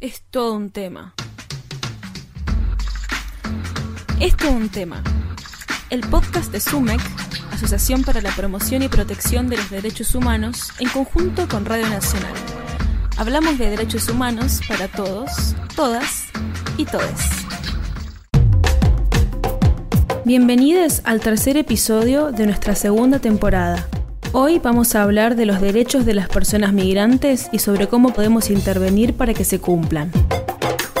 es todo un tema. Es todo un tema. El podcast de SUMEC, Asociación para la Promoción y Protección de los Derechos Humanos, en conjunto con Radio Nacional. Hablamos de derechos humanos para todos, todas y todes. Bienvenidos al tercer episodio de nuestra segunda temporada. Hoy vamos a hablar de los derechos de las personas migrantes y sobre cómo podemos intervenir para que se cumplan.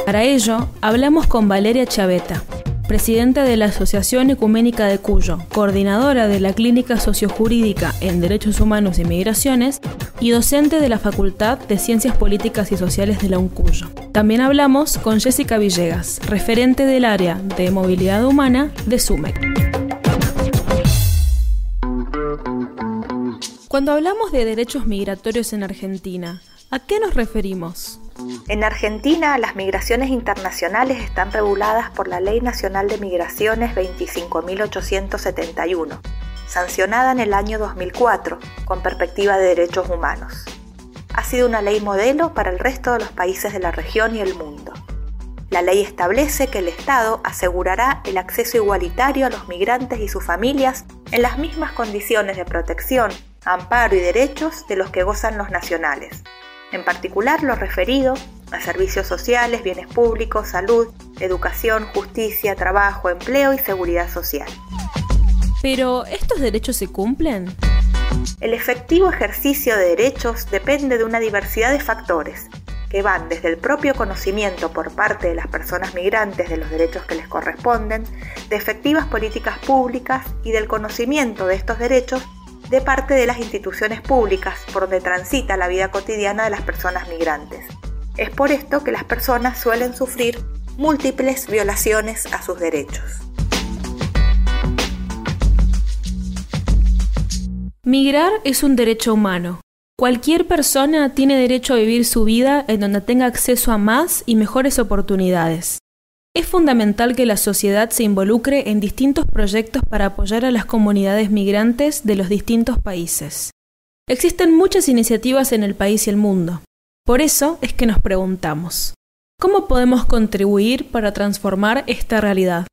Para ello, hablamos con Valeria Chaveta, presidenta de la Asociación Ecuménica de Cuyo, coordinadora de la Clínica Sociojurídica en Derechos Humanos y Migraciones y docente de la Facultad de Ciencias Políticas y Sociales de la UNCUYO. También hablamos con Jessica Villegas, referente del área de movilidad humana de SUMEC. Cuando hablamos de derechos migratorios en Argentina, ¿a qué nos referimos? En Argentina, las migraciones internacionales están reguladas por la Ley Nacional de Migraciones 25.871, sancionada en el año 2004 con perspectiva de derechos humanos. Ha sido una ley modelo para el resto de los países de la región y el mundo. La ley establece que el Estado asegurará el acceso igualitario a los migrantes y sus familias en las mismas condiciones de protección, amparo y derechos de los que gozan los nacionales, en particular los referidos a servicios sociales, bienes públicos, salud, educación, justicia, trabajo, empleo y seguridad social. Pero, ¿estos derechos se cumplen? El efectivo ejercicio de derechos depende de una diversidad de factores, que van desde el propio conocimiento por parte de las personas migrantes de los derechos que les corresponden, de efectivas políticas públicas y del conocimiento de estos derechos de parte de las instituciones públicas por donde transita la vida cotidiana de las personas migrantes. Es por esto que las personas suelen sufrir múltiples violaciones a sus derechos. Migrar es un derecho humano. Cualquier persona tiene derecho a vivir su vida en donde tenga acceso a más y mejores oportunidades. Es fundamental que la sociedad se involucre en distintos proyectos para apoyar a las comunidades migrantes de los distintos países. Existen muchas iniciativas en el país y el mundo. Por eso es que nos preguntamos, ¿cómo podemos contribuir para transformar esta realidad?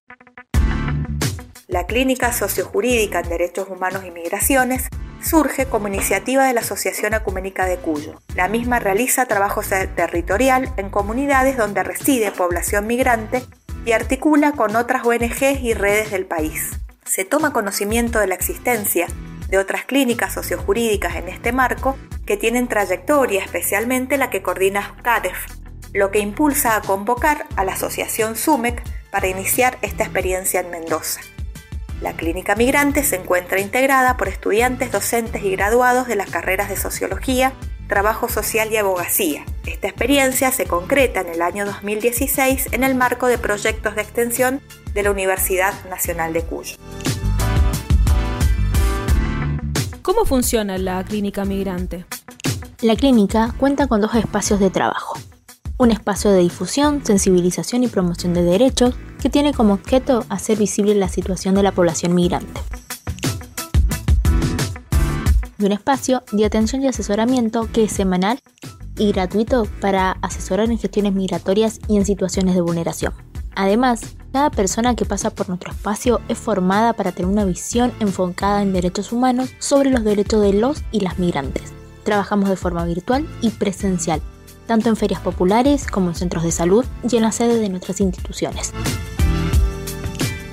La Clínica Sociojurídica en Derechos Humanos y Migraciones surge como iniciativa de la Asociación Ecuménica de Cuyo. La misma realiza trabajo territorial en comunidades donde reside población migrante y articula con otras ONGs y redes del país. Se toma conocimiento de la existencia de otras clínicas sociojurídicas en este marco que tienen trayectoria, especialmente la que coordina CADEF, lo que impulsa a convocar a la Asociación SUMEC para iniciar esta experiencia en Mendoza. La clínica migrante se encuentra integrada por estudiantes, docentes y graduados de las carreras de Sociología, Trabajo Social y Abogacía. Esta experiencia se concreta en el año 2016 en el marco de proyectos de extensión de la Universidad Nacional de Cuyo. ¿Cómo funciona la clínica migrante? La clínica cuenta con dos espacios de trabajo. Un espacio de difusión, sensibilización y promoción de derechos que tiene como objeto hacer visible la situación de la población migrante. Y un espacio de atención y asesoramiento que es semanal y gratuito para asesorar en gestiones migratorias y en situaciones de vulneración. Además, cada persona que pasa por nuestro espacio es formada para tener una visión enfocada en derechos humanos sobre los derechos de los y las migrantes. Trabajamos de forma virtual y presencial, tanto en ferias populares como en centros de salud y en la sede de nuestras instituciones.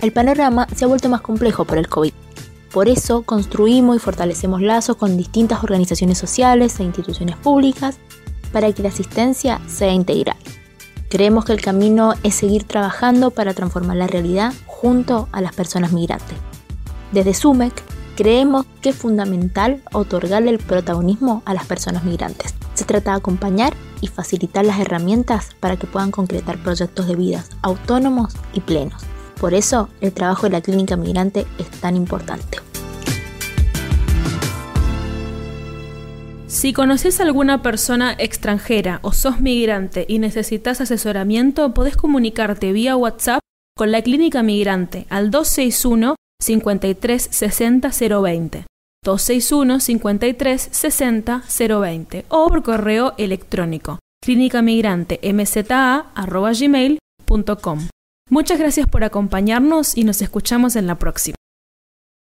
El panorama se ha vuelto más complejo por el COVID. Por eso construimos y fortalecemos lazos con distintas organizaciones sociales e instituciones públicas para que la asistencia sea integral. Creemos que el camino es seguir trabajando para transformar la realidad junto a las personas migrantes. Desde SUMEC creemos que es fundamental otorgarle el protagonismo a las personas migrantes. Se trata de acompañar y facilitar las herramientas para que puedan concretar proyectos de vidas autónomos y plenos. Por eso el trabajo de la clínica migrante es tan importante. Si conoces a alguna persona extranjera o sos migrante y necesitas asesoramiento, podés comunicarte vía WhatsApp con la clínica migrante al 261 53 60 020. 261 53 60 020 o por correo electrónico clínicamigrantemza.gmail.com. Muchas gracias por acompañarnos y nos escuchamos en la próxima.